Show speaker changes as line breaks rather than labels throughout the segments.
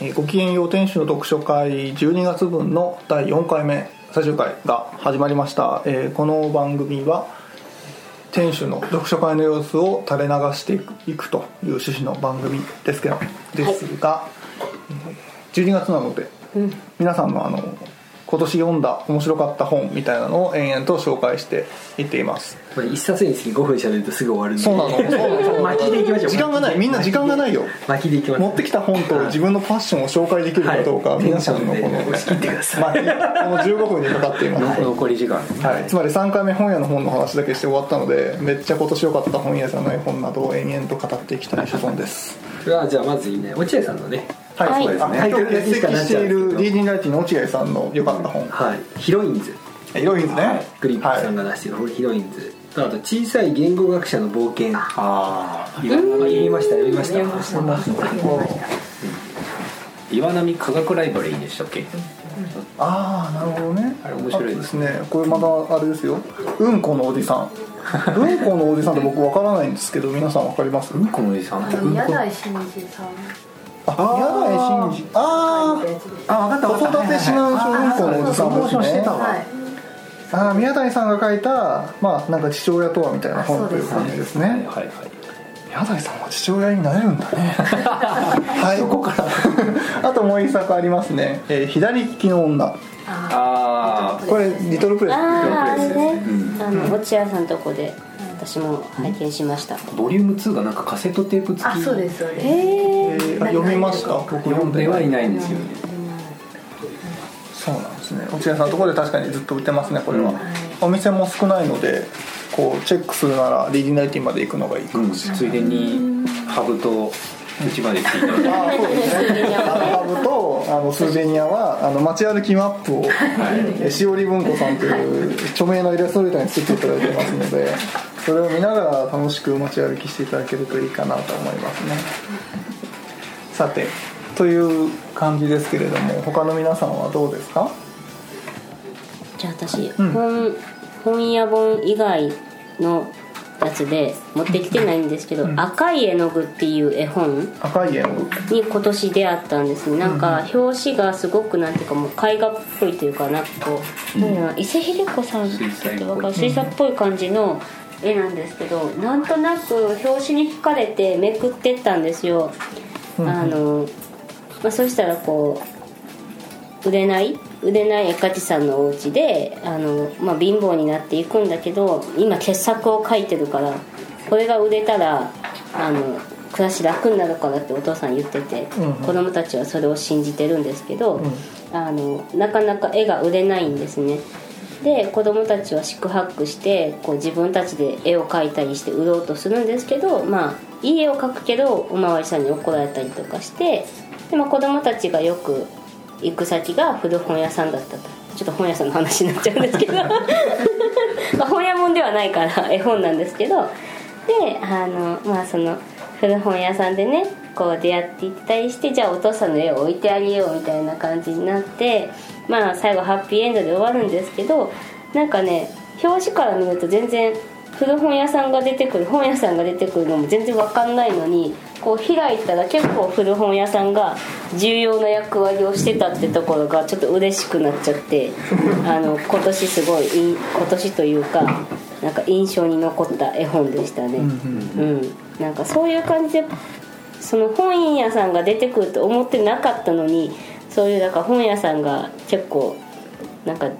えーごきげんよう天使の読書会12月分の第4回目最終回が始まりました、えーこの番組は店主の読書会の様子を垂れ流していくという趣旨の番組ですけどですが、えー12月なので、皆さんのあの今年読んだ面白かった本みたいなのを延々と紹介していっています。
これ一冊につき5分喋るとすぐ終わるんで。
そうなのそうなの
巻きでいきましょう。
時間がない。みんな時間がないよ。
巻きでいきます。
持ってきた本と自分のパッションを紹介できるかどうか、
はい。
皆さんのこのまあこの15分にかかっています、
残り時間。
はい、つまり3回目本屋の本の話だけして終わったのでめっちゃ今年良かった本屋じゃない本などを延々と語っていきたい所存です。
それはじゃあまずいいね。落合さんのね
はい、
そうですね。
あ今日欠席しているリーディングライティの落合さんの良かった本。
はい。ヒロインズ。
ヒロインズね、
グリップさんが出してるヒロインズ。とあと小さい言語学者の冒険。
ああ
読みました読みました
読みました。
岩波科学ライブラリーでしたっけ？
ああなるほどね。
あれ面白いです
ね。これまだあれですよ。うんこのおじさん。うんこのおじさんって僕わからないんですけど皆さんわかります？
うんこのおじさん。
宮台真司さん
あ宮台真司あ
書いたやつです
あ分か
子育て指南書うんこのおじさんですね。
はい
ああ宮台さんが書いたまあなんか父親とはみたいな本という感じですね。
はいはいはい。
宮台さんは父親になれるんだね。はい。そこから。あともう一作ありますね「えー左利きの女。
あ
あ
これリトルプレス
あああれね、
うん。
あの落合さんのとこで私も拝見しました、
あボリューム2がなんかカセットテープ付き
あそうですそうです。
へえ
えーあ読みました？僕読んで
読んではいないんですよね。
そうなんですね。落合さんのところで確かにずっと売ってますねこれは、
うん。
お店も少ないのでこうチェックするならリーディングライティンまで行くのがいいか
うん
もしれない、
ついでにハブとうちまで来ていただいて
ああそうですね。あのハブとあのスーベニアはあの街歩きマップを、えしおり文庫さんという著名なイラストレーターに作っていただいてますのでそれを見ながら楽しく街歩きしていただけるといいかなと思いますね。さてという感じですけれども他の皆さんはどうですか？
じゃあ私、
うん。
本本屋本以外のやつで持ってきてないんですけど「赤い絵の具」っていう絵本
赤い絵の具？
に今年出会ったんですね。なんか表紙がすごくなんていうかもう絵画っぽいというかなんかこう、うな伊勢秀子さんって言わかる水彩っぽい。感じの絵なんですけどなんとなく表紙に惹かれてめくってったんですよ、あの、まあ、そしたらこう売れない売れない絵描きさんのお家であの、まあ、貧乏になっていくんだけど今傑作を描いてるからこれが売れたらあの暮らし楽になるからってお父さん言ってて、
うんうん。
子供たちはそれを信じてるんですけど、あのなかなか絵が売れないんですね。で子供たちは四苦八苦してこう自分たちで絵を描いたりして売ろうとするんですけどまあいい絵を描くけどおまわりさんに怒られたりとかしてで、まあ、子供たちがよく行く先が古本屋さんだったと。ちょっと本屋さんの話になっちゃうんですけど。ま 本屋もんではないから絵本なんですけど。であのまあその古本屋さんでねこう出会っていったりしてじゃあお父さんの絵を置いてあげようみたいな感じになってまあ最後ハッピーエンドで終わるんですけどなんかね表紙から見ると全然古本屋さんが出てくる本屋さんが出てくるのも全然わかんないのにこう開いたら結構古本屋さんが重要な役割をしてたってところがちょっと嬉しくなっちゃってあの今年すごいい今年というかなんか印象に残った絵本でしたね。うん、なんかそういう感じでその本屋さんが出てくると思ってなかったのにそういうだから本屋さんが結構なんか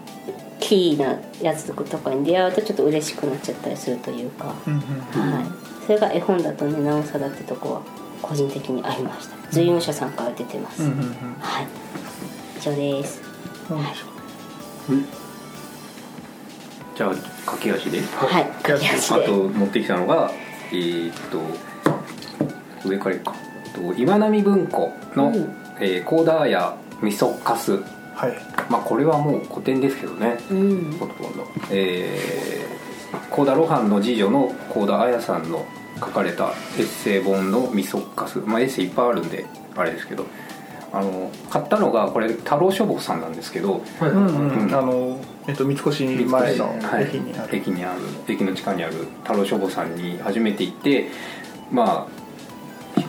キーなやつとかに出会うとちょっと嬉しくなっちゃったりするというか、はい、それが絵本だとねなおさらってとこは個人的にありました。随雲社さんから出てます、はい。以上です。
じゃあ駆け足で？
はい駆け足で。
あと持ってきたのがえーっと上からいくか。と岩波文庫の
うん「
えーコーダーやみそかす」
はい。
まあこれはもう古典ですけどね。
うん。
ほとんど。えー、コーダ・ロハンの次女のコーダ・アヤさんの書かれたエッセイ本の「みそかす」まあエッセイいっぱいあるんであれですけど。あの買ったのがこれ太郎書房さんなんですけど。
はい
うんうん、
うん。
あの、えっと、三越前の
はい。
駅にある、
駅にある駅の地下にある太郎書房さんに初めて行ってまあ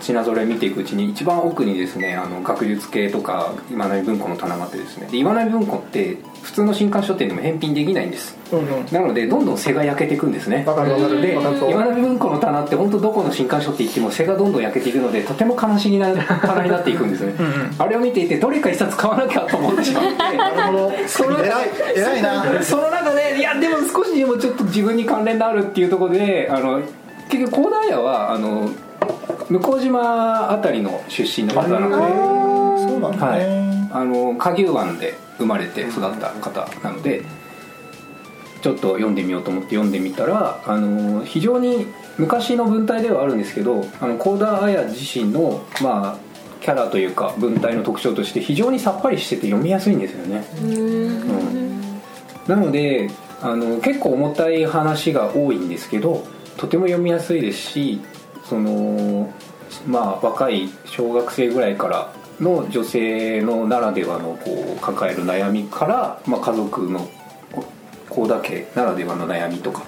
品揃え見ていくうちに一番奥にですねあの学術系とか今成文庫の棚があってですね。で今成文庫って普通の新刊書店でも返品できないんです。
うんうん。
なのでどんどん背が焼けていくんですね。
わかるわかる。
で
わかるそう
今成文庫の棚って本当どこの新刊書って行っても背がどんどん焼けていくのでとても悲しげな棚になっていくんですね。
んうん。
あれを見ていてどれか一冊買わなきゃと思って。しまってその
偉い偉いな。
その中でいやでも少しでもちょっと自分に関連のあるっていうところであの結局高田屋はあの向島あたりの出身の方なので、
そうなんだ
はい。
ね、
あの下牛湾で生まれて育った方なのでちょっと読んでみようと思って読んでみたらあの非常に昔の文体ではあるんですけど幸田綾自身のまあキャラというか文体の特徴として非常にさっぱりしてて読みやすいんですよね、うん。なのであの結構重たい話が多いんですけどとても読みやすいですしそのまあ若い小学生ぐらいからの女性のならではのこう抱える悩みから、まあ、家族の幸田家ならではの悩みとか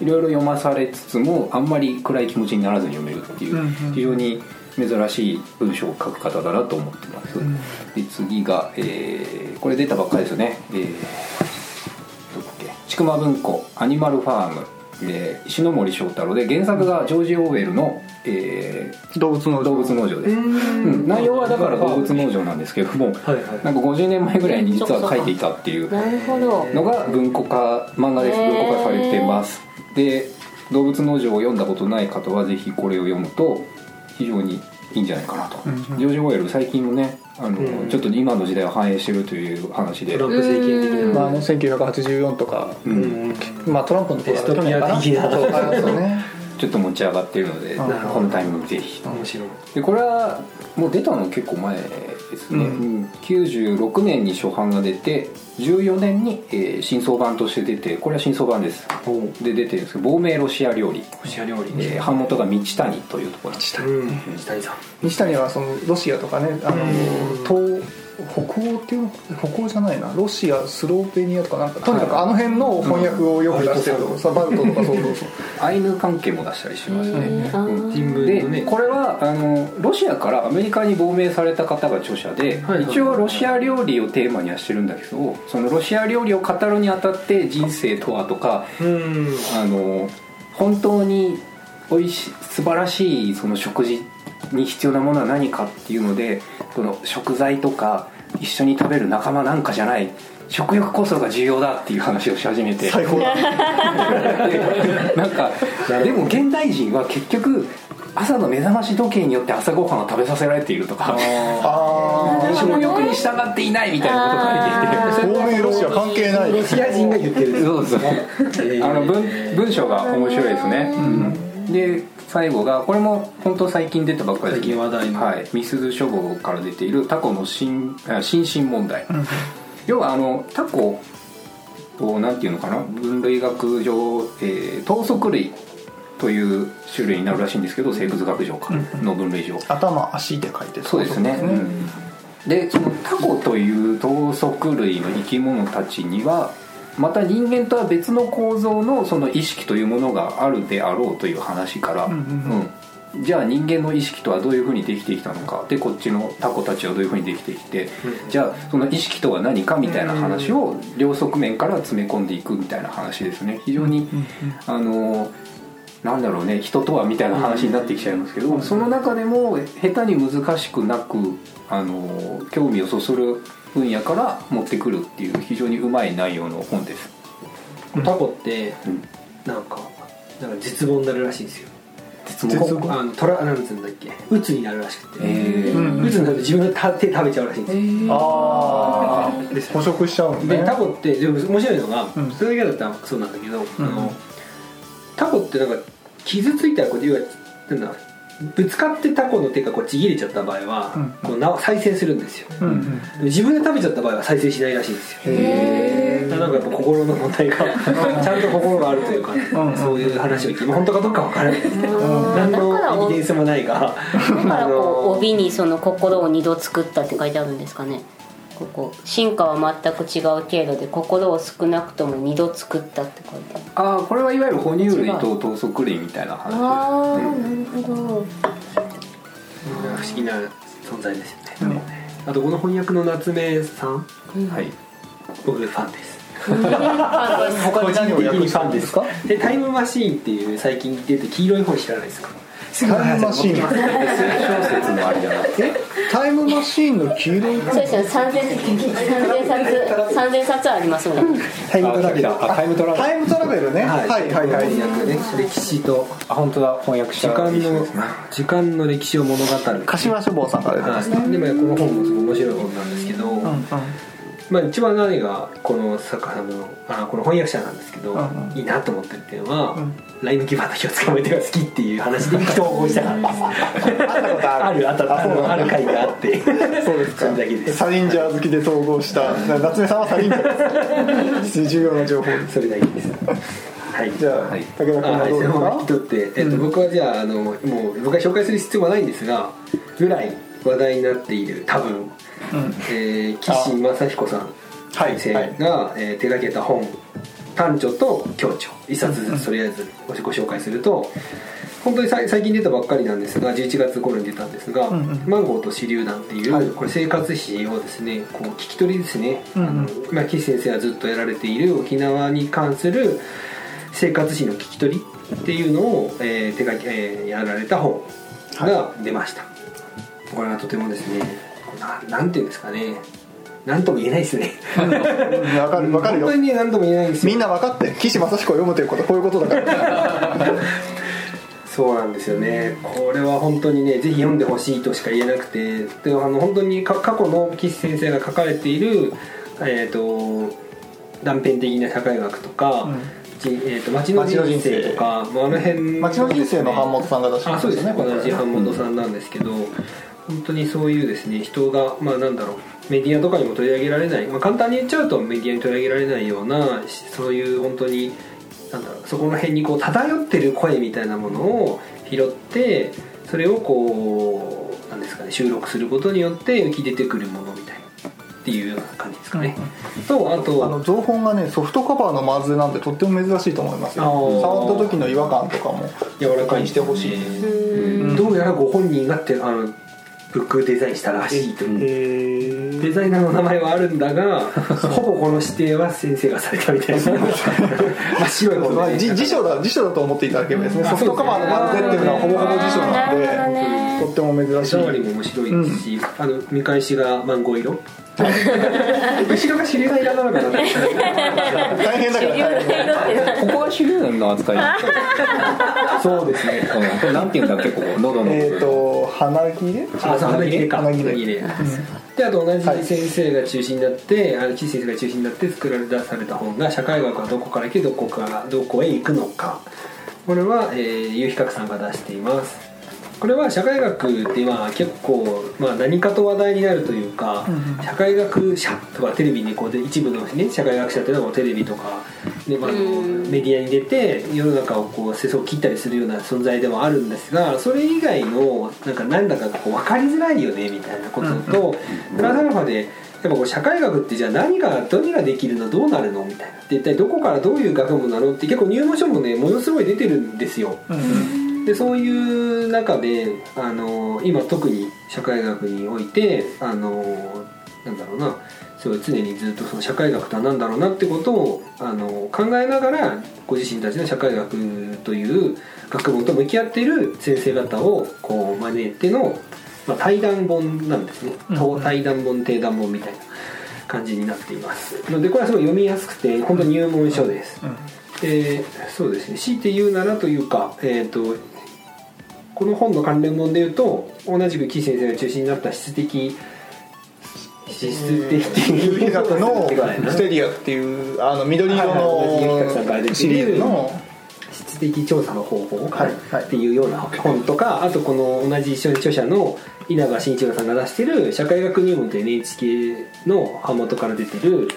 いろいろ読まされつつもあんまり暗い気持ちにならずに読めるっていう、非常に珍しい文章を書く方だなと思ってます、
ん。
で次が、えーこれ出たばっかりですよね、えーどこだっけ？千曲文庫「アニマルファーム」で石ノ森章太郎で原作がジョージ・オーウェルの、え
動物の
ー動物農場です、うん。内容はだから動物農場なんですけども
はいはい。
なんか50年前ぐらいに実は書いていたっていう
なるほど。
のが文庫化漫画です文庫化されてます。で動物農場を読んだことない方はぜひこれを読むと非常にいいんじゃないかなと、
うんうん。
ジョージ・オーウェル最近もねあの、
うん。
ちょっと今の時代を反映してるという話で。
トランプ政権的な。
まあね1984とか、
う
うん。ん
まあトランプの頃
デストピア
去年
的な
かなそうあそうね
ちょっと持ち上がってるので、このタイミングぜひ。
面白い。
でこれはもう出たの結構前ですね、
うん
うん。96年に初版が出て14年に、えー新装版として出てこれは新装版です。で出てるんですけど亡命ロシア料理、
ロシア料理。
えー版元が道谷というところなんです
うん。西谷さん。
西谷はそのロシアとかねあの東北欧っていうの北欧じゃないな。ロシアスローペニアとかなんかとにかくあの辺の翻訳をよく出してる。とさバルトとかそう。そうそう
アイヌ関係も出したりしますね、で
ね
これはあのロシアからアメリカに亡命された方が著者で、
はいはい。
一応ロシア料理をテーマにはしてるんだけどそのロシア料理を語るにあたって人生とはとか
うん。
あの本当に美味しい素晴らしいその食事に必要なものは何かっていうのでその食材とか一緒に食べる仲間なんかじゃない食欲こそが重要だっていう話をし始めて。
最高だ。
なんかでも現代人は結局朝の目覚まし時計によって朝ごはんを食べさせられているとか
あ
食欲に従っていないみたいなこと書いていて。
あ亡命ロシア関係ない。
ロシア人が言ってる。
そうそう。あの文文章が面白いですね、うんで最後がこれも本当最近出たばっかりです
最近話題の。
はい、ミスズ書房から出ているタコの心身問題、要はあのタコをなんていうのかな？分類学上、えー頭足類という種類になるらしいんですけど生物学上か。の分類上、
頭足って書いて
そうですね、うん。でそのタコという頭足類の生き物たちにはまた人間とは別の構造のその意識というものがあるであろうという話から、
んうん
うん。じゃあ人間の意識とはどういうふうにできてきたのかでこっちのタコたちはどういうふうにできてきて、じゃあその意識とは何かみたいな話を両側面から詰め込んでいくみたいな話ですね。非常に、あのなんだろうね人とはみたいな話になってきちゃいますけど、その中でも下手に難しくなくあの興味をそそる分野から持ってくるっていう非常にうまい内容の本です、
タコって
うん、
なんかなんか絶望になるらしいんですよ。
絶
絶
望
望
あのトラなんつうんだっけ？鬱になるらしくて。
えー。
うん。
鬱になると自分が手食べちゃうらしいんですよ。
ああ捕食しちゃうんね。
でタコってでも面白いのが、
うん。
それだけだったらそうなんだけど、
ん。
あのタコってなんか傷ついたらこう要はなんだぶつかってタコの手がこうちぎれちゃった場合は、
うん。
こうな再生するんですよ、
うんうん。
自分で食べちゃった場合は再生しないらしいんですよ。
へ
だからなんかやっぱ心の問題がちゃんと心があるというか、
んうん。
そういう話を聞いて、まあ本当かどうかわからない。ですね
うん。
何
だからお
のエビデンスもないが
だからこう帯にその心を二度作ったって書いてあるんですかねここ。進化は全く違う経路で心を少なくとも二度作ったって書いてある。
ああこれはいわゆる哺乳類と頭足類みたいな話
ああ
ね
なるほど。
不思議な存在ですよね、あとこの翻訳の夏目さん。
はい。
僕ファンです。
他に何を訳したんですか？
でタイムマシーンっていう最近出て黄色い本知らないですか？
タイムマシーン。
小説もありじゃな。くて
タイムマシーンの黄色い
そうですよ3000 3000冊3000冊ありますもん
タイムトラベル
あタイムトラベル
タイムトラベルねはいはいはい
翻訳ね歴史と
あ本当だ翻訳した
時間の時間の歴史を物語る
柏書房さんから出てますね
はい、でもこの本もすごい面白い本なんですけど、
うんうん
まあ、一番何がこの作家さんのあこの翻訳者なんですけど、
うんうん。
いいなと思ってるっていうのは、
ん。
ライムキーパーの日を捕まえてが好きっていう話で人を応じたからですあるあったあのある。回があって。そうです
か。
それだけです。
サリンジャー好きで統合した夏目さんはサリンジャーです。重要な情報
それだけです。はい。
じゃあ
はい。
武田君
あは
どうですか？
取って、えっと、僕はじゃああのもう僕が紹介する必要はないんですがぐらい話題になっている多分、
うん
えー、岸正彦さん
はい
先生が、えー手掛けた本「短調と強調」一冊ずつとりあえずごご紹介すると本当にさい最近出たばっかりなんですが11月頃に出たんですが「
うんうん。
マンゴーと手榴弾」っていう、
はい。
これ生活史をですねこう聞き取りですね、
うんうん。
あのまあ、岸先生がずっとやられている沖縄に関する生活史の聞き取りっていうのを、えー手がけ、えーやられた本が出ました、これがとてもですねななんていうんですかね。なんとも言えないですね。
うんわかるわかるよ。
本当にね何とも言えないんですよ。
みんな分かって岸正彦を読むということこういうことだから。
そうなんですよね。これは本当にねぜひ読んでほしいとしか言えなくて。であの本当にか過去の岸先生が書かれているえっ、と断片的な社会学とか、
うん。
じえー、と町の人生とかまああの辺
町の人生の版元さんが出して
あそうです。ね。同じ版元さんなんですけど、本当にそういうですね人がまあなんだろうメディアとかにも取り上げられない、まあ、簡単に言っちゃうとメディアに取り上げられないようなしそういう本当になんだろうそこの辺にこう漂ってる声みたいなものを拾ってそれをこうなんですかね収録することによって浮き出てくるものみたいなっていうような感じですかね、とあと
あの造本がねソフトカバーのマズなんでとっても珍しいと思いますよ。触った時の違和感とかも
柔らかい
にしてほしい
うん。どうやらご本人がってあのブックデザインしたらしいという。
へ
デザイナーの名前はあるんだが ほぼこの指定は先生がされたみたいな。真っ白い
まあ、
本で、
じ辞書だ辞書だと思っていただければですね。ソフトカバーのマズっていうのはほぼほぼ辞書なんとっても珍しい。
触りも面白いですし、あの見返しがマンゴー色。後ろがシリが色なのかな。
大変だから大変
ここが手榴弾の扱い。
そうですね。
うんこれなんていうんだっけここ喉の。
えっ、と鼻切れ
あそう花切れか。
花切れ
れで。あと同じ先生が中心になって、あの岸先生が中心になって作られ出された本が「社会学はどこから来てどこからどこへ行くのか」これは、えー、有比較さんが出していますこれは社会学ってまあ結構、まあ、何かと話題になるというか、社会学者とかテレビにこうで一部の、ね、社会学者というのはテレビとか、ねまあ、メディアに出て世の中をこう世相を切ったりするような存在ではあるんですがそれ以外のなんかなんだかがこう分かりづらいよねみたいなことと、プラスアルファでやっぱこう社会学ってじゃあ何が何ができるのどうなるのみたいな。で一体どこからどういう学問なのって結構入門書もねものすごい出てるんですよ。
うん
でそういう中であの今特に社会学においてあのなんだろうなすごい常にずっとその社会学とは何だろうなってことをあの考えながらご自身たちの社会学という学問と向き合っている先生方をこう招いての、まあ、対談本なんですね、
うん。
対談本定談本みたいな。感じになっています。のでこれはすごい読みやすくて本当に入門書です、
うん。
でそうですね。強いて言うならというか、えー、とこの本の関連本で言うと同じく岸先生が中心になった質的質的
有比学のステリアっていうあの緑色のシリーズの
質的調査の方法っていうような本とかあとこの同じ一緒に著者の稲葉慎一郎さんが出してる「社会学入門」という NHK の版元から出てる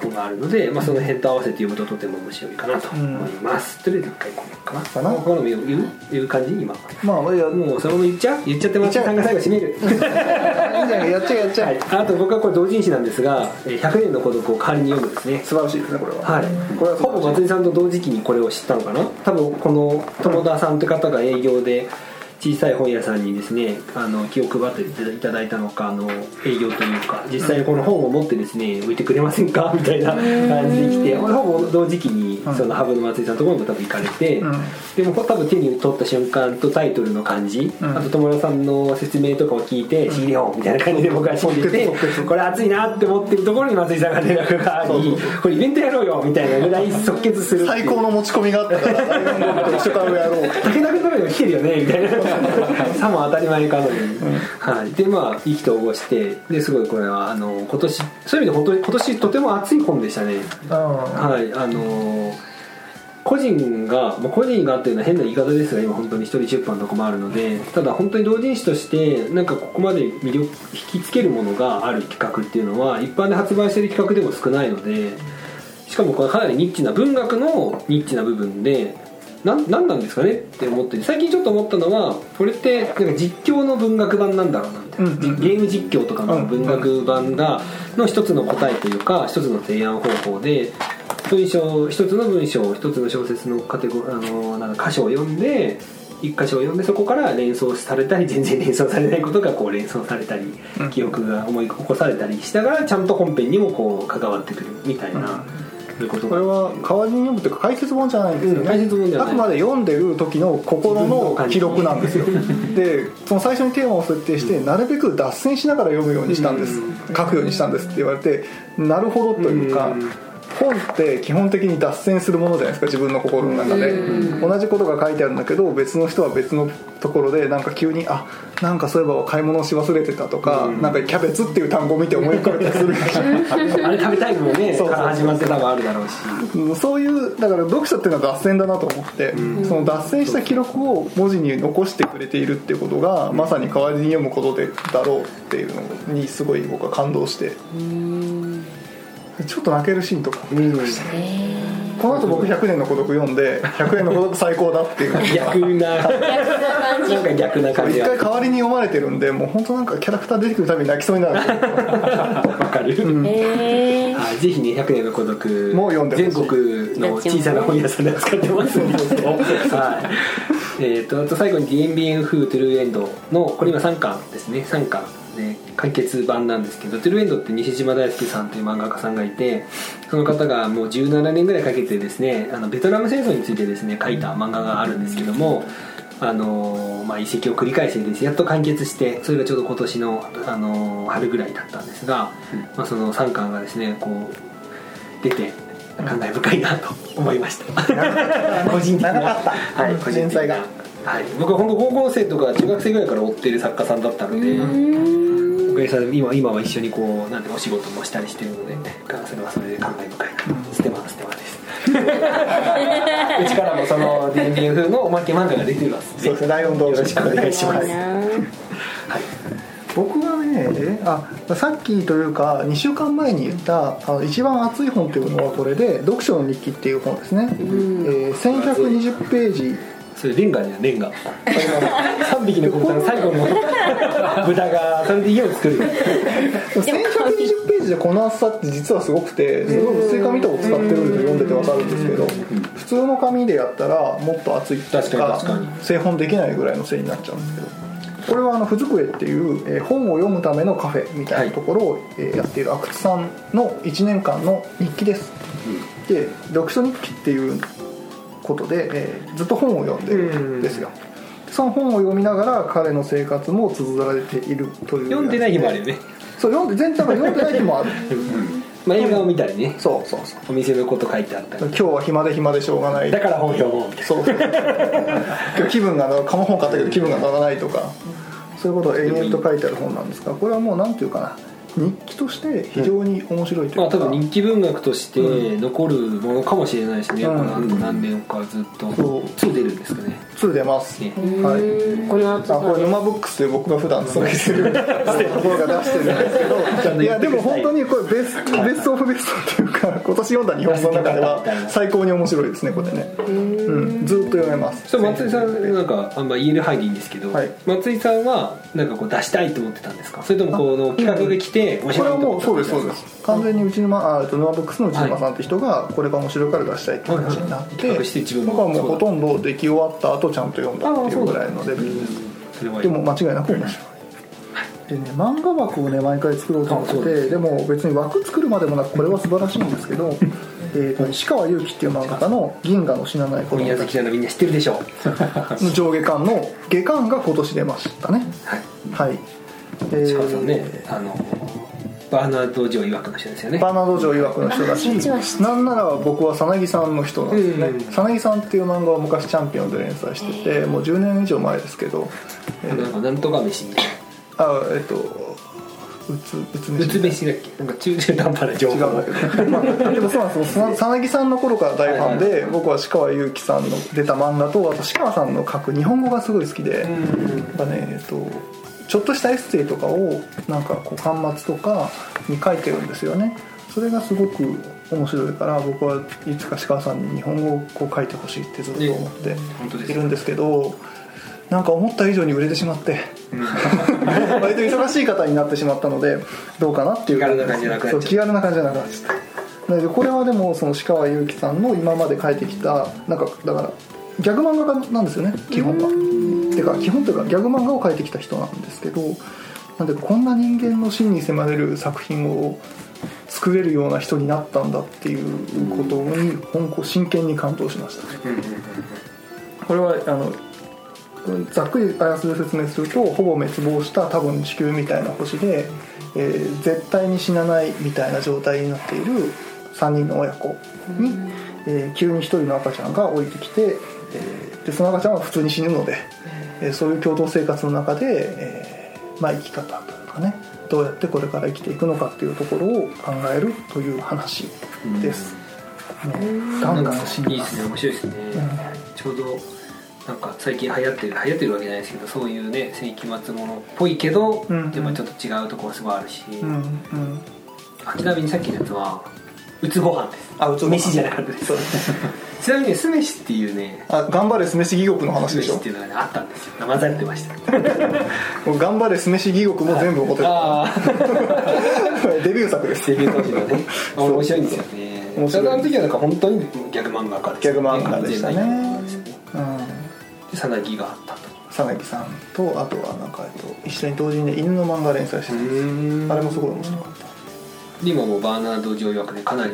本があるので、まあ、その辺と合わせて読むととても面白いかなと思います、とりあえず一回これかな。
かな
ここの言う言う言う感じ今。
まあ
もうそのまま言っちゃう？言っちゃって松田さんが最後締める
じゃないやっちゃえやっちゃえ、
はい、あと僕はこれ同人誌なんですが「えー100年の孤独」を代わりに読むんですね。
素晴らしいですねこれは。
はい、
これは
ほぼ松井さんと同時期にこれを知ったのかな？多分この友田さんという方が営業で小さい本屋さんにですねあの気を配っていただいたのかあの営業というか実際にこの本を持ってですね置いてくれませんか？みたいな感じで来てほぼ同時期にそのハブの松井さんのところにも多分行かれて、
うん。
でも多分手に取った瞬間とタイトルの感じ、
うん。
あと友田さんの説明とかを聞いて CD 本みたいな感じで僕は信じて
即決即決
これ熱いなって思ってるところに松井さんが連絡がありこれイベントやろうよみたいなぐらい即決する
最高の持ち込みがあったから大学の読書会をやろう。
武田君のにも来てるよねみたいな さも当たり前かのように、はい、でまあ意気投合してですごいこれはあの今年そういう意味で本当に今年とても熱い本でしたね。はい。あの個人が、まあ、個人がっていうのは変な言い方ですが今本当に一人出版とかもあるので。ただ本当に同人誌としてなんかここまで魅力引きつけるものがある企画っていうのは一般で発売してる企画でも少ないのでしかもこれかなりニッチな文学のニッチな部分でなんなんなんですかね？って思って最近ちょっと思ったのはこれってなんか実況の文学版なんだろうなみたいな、
うんうんうん。
ゲーム実況とかの文学版がの一つの答えというか一つの提案方法で文章一つの文章一つの小説のカテゴあのなんか箇所を読んで一箇所を読んでそこから連想されたり全然連想されないことがこう連想されたり
うん。
記憶が思い起こされたりしながらちゃんと本編にもこう関わってくるみたいな、そういうこ
れは代わりに読むというか解説本じゃないんですよね、
うん解説本じゃ
あくまで読んでる時の心の記録なんですよ。でその最初にテーマを設定してなるべく脱線しながら読むようにしたんです、書くようにしたんですって言われてなるほどというか、
うん
本って基本的に脱線するものじゃないですか自分の心の中で。同じことが書いてあるんだけど別の人は別のところでなんか急にあなんかそういえば買い物をし忘れてたとか、なんかキャベツっていう単語を見て思い浮かべたりする
あれ食べたいのもね。
そう
から始まって多分あるだろうし。
うん。そういうだから読者っていうのは脱線だなと思って、その脱線した記録を文字に残してくれているっていうことが、まさに代わりに読むことでだろうっていうのにすごい僕は感動してちょっと泣けるシーンとか
うん。
この後僕100年の孤独読んで100年の孤独最高だっていう。
逆な。
逆な感じ。
なんか逆な感じが
一回代わりに読まれてるんでもう本当なんかキャラクター出てくるたびに泣きそうになる。
わかる、
へえ
はい、ぜひね100年の孤独。
もう読んでほしい。
全国の小さな本屋さんで扱ってます。の ではい。えー、とあと最後に「DMBN 風トゥルーエンド」のこれ今3巻ですね。3巻で完結版なんですけどトゥルーエンドって西島大輔さんという漫画家さんがいてその方がもう17年ぐらいかけてですねあのベトナム戦争についてですね書いた漫画があるんですけどもあのまあ、遺跡を繰り返してですねやっと完結してそれがちょうど今年の、あの春ぐらいだったんですが、まあ、その3巻がですねこう出て感慨深いなと思いました。個人的な。はい、個人
が
はい、僕は本当高校生とか中学生ぐらいから追ってる作家さんだったのでおかげさまで今今は一緒にこうなんてお仕事もしたりしてるのでそれはそれで感慨深いな。ステマステマです。うちからもその DND 風のおまけ漫画が出てるわ
そうですね。ライオン同士
よろしくお願いしますはい。
僕はねえあさっきというか2週間前に言ったあの一番熱い本というのはこれで「読書の日記」っていう本ですね、えー1120ページ
それレンガじゃんレンガ3匹の子豚の最後の。豚がそれで家を作る。
1120ページでこの厚さって実はすごくてすごい薄い紙とかを使ってるんで読んでて分かるん。ですけど普通の紙でやったらもっと厚い
確かに確かに。
製本できないぐらいの線になっちゃうんですけどこれはあの「ふずくえ」っていう、えー本を読むためのカフェみたいなところを、えーやっている阿久津さんの1年間の日記です、で読書日記っていうことで、えーずっと本を読んでるん。ですよ、その本を読みながら彼の生活も綴られているという
読んでない日もあるよね、
そう読んで全然読んでない日もある。
まあ、映画を見たりね。
そうそうそう。
お店のこと書いてあったり。
今日は暇で暇でしょうがない。
だから本読もうみたいな。
そう。そう今日気分が乗ら紙本買ったけど気分が乗らないとか。そういうことを延々と書いてある本なんですがこれはもうなんていうかな日記として非常に面白いというか、
まあ多分人気文学として残るものかもしれないしね、
うん。
この後何年かずっと
そう。
2出るんですかね。
2出ます、
ね。
はい。
この厚
あこれ沼ブックスで僕が普段勤めてるところが出してるんですけど。いやでも本当にこれベストベストオブベストっていうか今年読んだ日本語の中では最高に面白いですねこれね。うんずっと読めます。
それ松井さんなんかあんま言える範囲でいいんですけど、
はい。
松井さんはなんかこう出したいと思ってたんですか？それともこの企画が来て面
これはいもうそうですそうです。完全に内沼あえっと沼ブックスの内沼さんって人がこれが面白いから出したいって話になって
企画して自分も
僕はもうほとんど出来終わった後ちゃんと読んだっていうぐらいのレベルで。すでも間違いなく面白い。でね漫画枠をね毎回作ろうと思っててでも別に枠作るまでもなくこれは素晴らしいんですけど えーと石川祐希っていう漫画家の「銀河の死なない子供
宮
たち
崎なのみんな知ってるでしょ。う
の上下巻の下巻が今年出ましたね。
はい。
はいえ
石川さんね。あのバーナード・ジョー曰くの人ですよね。
バーナード・ジョー曰くの人だしなんなら僕はさなぎさんの人なんですね。
うん
さなぎさんっていう漫画を昔チャンピオンで連載しててもう10年以上前ですけど、えー
なんかなんとか飯。みたいな
あえっとうつうつ
うつ飯だっけ？なんか中中途半端な情報
違うんだけど、まあ、でもそうなんですよ。ささなぎさんの頃から大ファンで、僕は鹿川祐希さんの出た漫画とあと鹿川さんの書く日本語がすごい好きで、やっぱねえっとちょっとしたエッセイとかをなんかこう巻末とかに書いてるんですよね。それがすごく面白いから僕はいつか鹿川さんに日本語をこう書いてほしいってずっと思っているんですけどなんか思った以上に売れてしまって 割と忙しい方になってしまったのでどうかなっていう。
気軽な感じじゃなくなっ
気軽な感じじゃなくなっちゃった。なのでこれはでもその鹿川祐希さんの今まで書いてきたなんかだからギャグ漫画家なんですよね基本がてか基本というかギャグ漫画を描いてきた人なんですけどなんでこんな人間の真に迫れる作品を作れるような人になったんだっていうことに本当真剣に感動しました。これはあのざっくりあらすじを説明するとほぼ滅亡した多分地球みたいな星で、えー絶対に死なないみたいな状態になっている3人の親子に、えー急に1人の赤ちゃんが降りてきて、えーでその赤ちゃんは普通に死ぬので、えー。そういう共同生活の中で、えーまあ、生き方というかねどうやってこれから生きていくのかっていうところを考えるという話です。もうガンガン死にます。
いいですね。面白いですね、ちょうどなんか最近流行ってる流行ってるわけじゃないですけどそういうね世紀末ものっぽいけど、
うん。
でもちょっと違うところがすごいあるし、
うんうん。
あちなみにさっきのやつはうつご飯です。
あうつご飯。
飯じゃなかったですちなみにね酢飯っていうね
あ頑張れ酢飯義国の話
酢
でしょ？
飯っていうのがねあったんですよ。混ざってました。
も う頑張れ酢飯義国も全部持ってる、デビュー作です。
デビュー当時のね。面白いんですよね。
面白い
あの時はなんか本当にギャグ漫画家ですよ
ギャグ漫画でしたね。
ね。
うん。
でさなぎがあったと。
佐々木さんとあとはなんか、えっと、一緒に同時にね犬の漫画連載してた
ん
あれもすごい面白かった。
で今もバーナード・ジョー曰くねかなり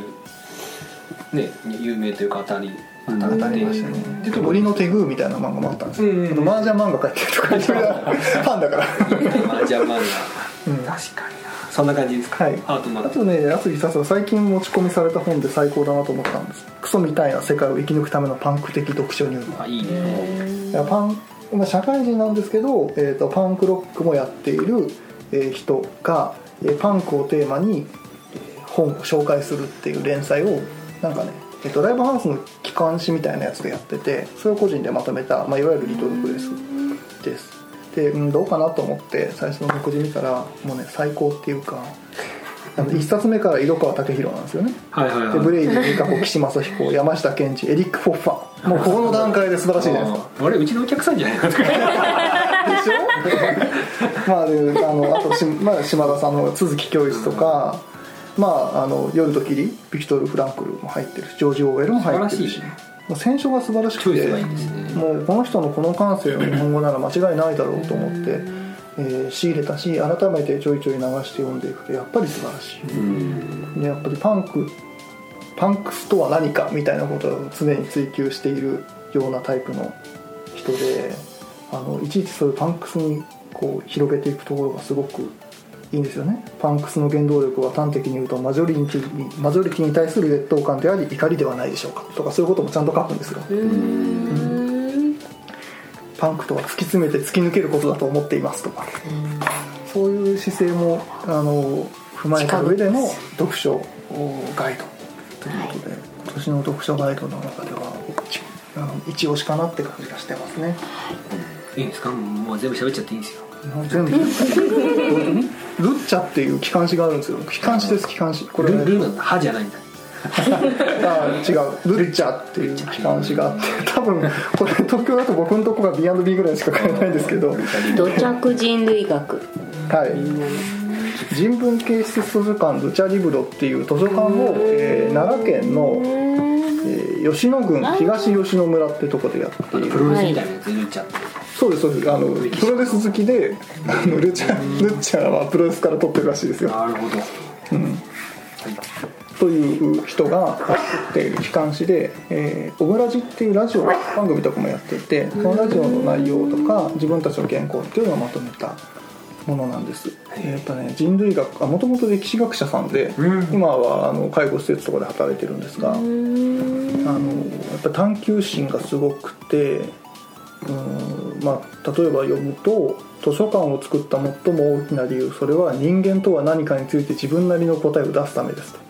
ね有名というか当たり当た
りましたね。
でと
森の手グーみたいな漫画もあったんですよ、
うんうん
麻雀漫画描いてるとか言ってるファンだから。
マージャン漫画、
うん
確かにな。そんな感じですか、
はい。
アート漫画。
あとね安木さん最近持ち込みされた本で最高だなと思ったんです。クソみたいな世界を生き抜くためのパンク的読書入門
あいいね。
いやパンまあ社会人なんですけど、えー、とパンクロックもやっている、えー人が、えーパンクをテーマに、えー本を紹介するっていう連載をなんかね、えー、とライブハウスの機関誌みたいなやつでやっててそれを個人でまとめた、まあ、いわゆるリトルプレスです。で、うん、どうかなと思って最初の目次見たらもうね最高っていうかあの1冊目から色川武大なんですよね。
はいはいはい。
でブレイディ、みかこ、岸正彦、山下賢二、エリック・ホッファー。もうここの段階で素晴らしいじゃないですか。
ああれうちのお客さんじゃないか
でしょ？まあであのあとし、まあ、島田さんの都築教一とか、まああの夜と霧ビクトル・フランクルも入ってるしジョージ・オーウェルも入ってるし。
素晴らしいね。
もう選書が素晴らしくて
ね。
もうこの人のこの感性の日本語なら間違いないだろうと思って、えー仕入れたし改めてちょいちょい流して読んでいくとやっぱり素晴らしい、でやっぱりパンクパンクスとは何かみたいなことを常に追求しているようなタイプの人であのいちいちそういうパンクスにこう広げていくところがすごくいいんですよね。パンクスの原動力は端的に言うとマジョリティにマジョリティに対する劣等感であり怒りではないでしょうか。とかそういうこともちゃんと書くんですよパンクとは突き詰めて突き抜けることだと思っていますとか。そういう姿勢もあの踏まえた上での読書ガイドということで、今年の読書ガイドの中では一押しかなって感じがしてますね。
いいんですか？もう全部喋っちゃっていいんですよ。
全部 ルッチャっていう機関誌があるんですよ。機関誌です機関誌これ、ね、
ルルーなんだ歯じゃないんだ。
あ違う。ルッチャっていう機関誌があって多分これ東京だと僕のとこが B&B ぐらいしか買えないんですけど。
土着人類学。
はい。人文系施設図書館ルチャリブロっていう図書館を、えー奈良県のえー吉野郡東吉野村ってとこでやっている。
プロレスみたいなやつルッチャって
そうですそうです。あのプロレス好きであのルチャルッチャーはプロレスから取ってるらしいですよ。
なるほど。
という人が作っている機関誌で「えーオムラジ」っていうラジオ番組とかもやっていてそのラジオの内容とか自分たちの原稿っていうのをまとめたものなんです。えっ、とね人類学もともと歴史学者さんで、
うん。
今はあの介護施設とかで働いてるんですが、あのやっぱ探求心がすごくてうんまあ、例えば読むと図書館を作った最も大きな理由それは人間とは何かについて自分なりの答えを出すためですと。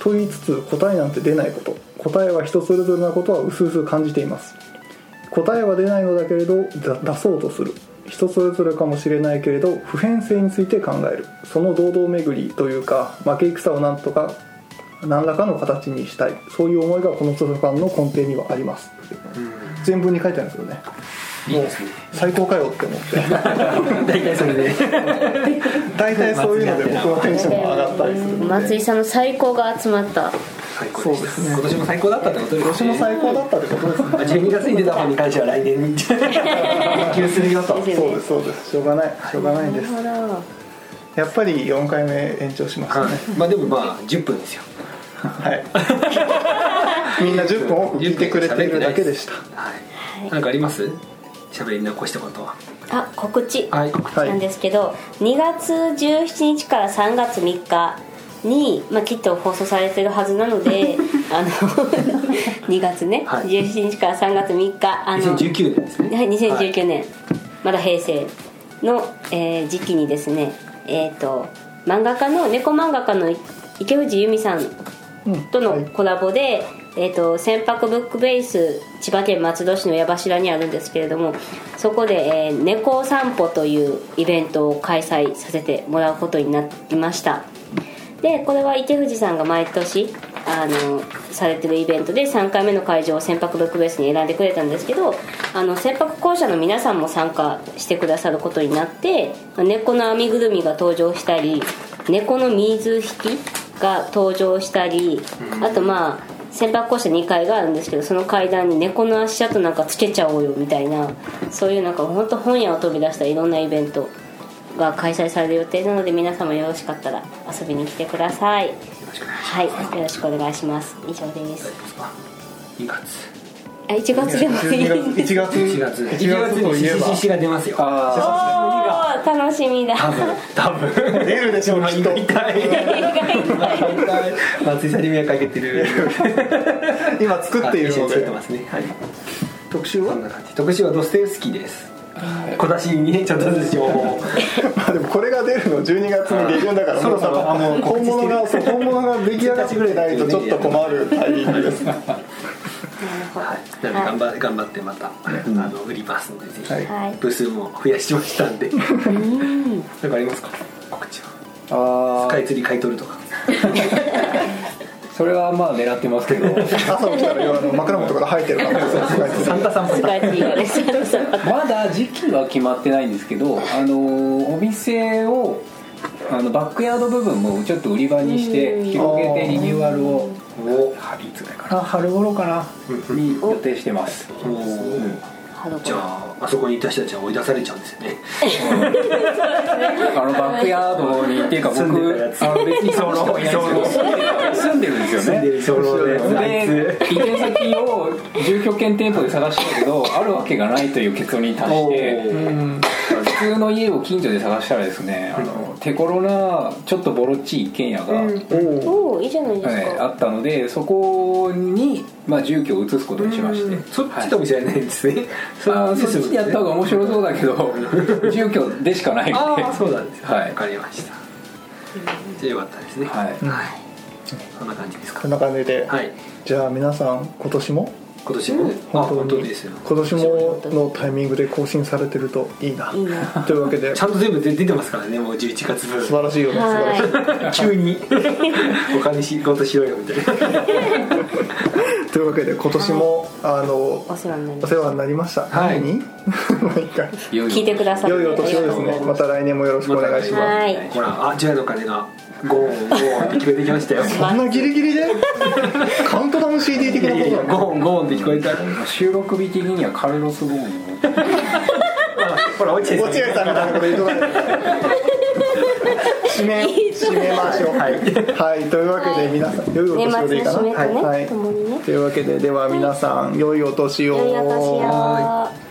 と言いつつ答えなんて出ないこと。答えは人それぞれなことは薄々感じています。答えは出ないのだけれど出そうとする。人それぞれかもしれないけれど普遍性について考える。その堂々巡りというか負け戦をなんとか何らかの形にしたい。そういう思いがこの図書館の根底にはあります。全文に書いてあるんですよね。
いいですね。
最高かよって思って。
大体それで。
大体そういうので僕のテンションが上がったりする
松井さんの最高が集まった。
最高でした
そうですね。
今年も最高だったってことですね。
今年も最高だったってことですね。
まあ12月に出た本に関しては来年に。研究す。るよと。
ですよね
そうです。そうです。しょうがない。しょうがないんです。やっぱり4回目延長しましたね。
はい。まあでもまあ10分ですよ
はい。みんな10分多く聞いてくれているだけでした
はい。なんかあります？喋り残したことは。
あ告知。
はい。
なんですけど、2月17日から3月3日に、まあ、きっと放送されてるはずなので あの2月ね、
はい。
17日から3月3日あの
2019年ですね。
はい、2019年、まだ平成の、えー時期にですねえっ、と漫画家の猫漫画家の池藤由美さんとのコラボで、えー、と船舶ブックベース千葉県松戸市の矢柱にあるんですけれどもそこで、えー猫散歩というイベントを開催させてもらうことになりました。でこれは池藤さんが毎年あのされてるイベントで3回目の会場を船舶ブックベースに選んでくれたんですけどあの船舶公社の皆さんも参加してくださることになって猫の編みぐるみが登場したり猫の水引きが登場したりあとまあ船舶公社2階があるんですけどその階段に猫の足跡なんかつけちゃおうよみたいなそういうなんか本当本屋を飛び出したいろんなイベントが開催される予定なので皆様よろしかったら遊びに来てください。はいよろしくお願いします。以上です。
2月
あ1月でもいい
1月1月
1月
1
1月
月といえ
に
ば。
CCC が出ますよ
おー楽しみだ
多分多分
出るでしょうきっと
痛い松井さんに迷惑かけてる
今作っているので
作ってますねはい
特集は
特集はドステウスキーです小出しにねちょっとずつ情報を
まあでもこれが出るの12月の下旬だから
そろそろ
もう多分
もう
本物が本物が出来上がってないとちょっと困るタイミングですね
はい、なので頑張頑張ってまた、あの売りますのでぜひ、部数も増やしましたんで。なんかありますか？告知は。
あ
スカイツリー買い取るとか。
それはまあ狙ってますけど。
朝起きたらあの枕元から生えてるから。
サンタさん
まだ時期は決まってないんですけどあのお店をあのバックヤード部分もちょっと売り場にして広げてリニューアルを
お春いか
あ春頃かな。に予定してます。
なお
ハロコ
じゃああそこにいた人たちは追い出されちゃうんですよね。
あのバックヤードにっていうか僕
住んでたやつ。
あの別にその住んでるんですよね。
住んで
移転先を住居兼店舗で探したけどあるわけがないという結論に達して普通の家を近所で探したらですねあの手頃なちょっとボロっちい一軒家が、
おおいいじゃないです
はいあ
か
ったのでそこに、まあ、住居を移すことにしまして。
そっちかもしれないですね、
あーそっちでやった方が面白そうだけど 住居でしかないので。
ああそうなんですよ
はい。
わかりました。じゃあよかったですね。
はい。
そんな感じですか。
こんな感じで、
はい。
じゃあ皆さん今年も
今年も、あ
本当に
本当ですよ。
今年ものタイミングで更新されてるといいな。い
いな。
というわけで。
ちゃんと全部出出てますからねもう11月分。
素晴らしいよね。素晴らしい。
は
急に。お金仕事しろよみたいな。
というわけで今年も、あの
いお世話になります
お世話になりました、
はい。
何？毎回
聞いてくださって
良いお年をですね。また来年もよろしくお願いします、
はい。
ほらあジュアの鐘がゴーンゴーンって聞こえてきましたよ。
こんなギリギリで？カウントダウン CD 的なことなの
ゴーンゴーンって聞こえた。
収録日的にはカルロス・ゴーンの
ほら落合さん
落合さんみたいなこと言うとか締め締めましょうはい、はい、というわけで皆さん良いお
年
年をでいいかな
ね、
はい、
共にね
という。わけででは皆さん良い。お年を
良いお年を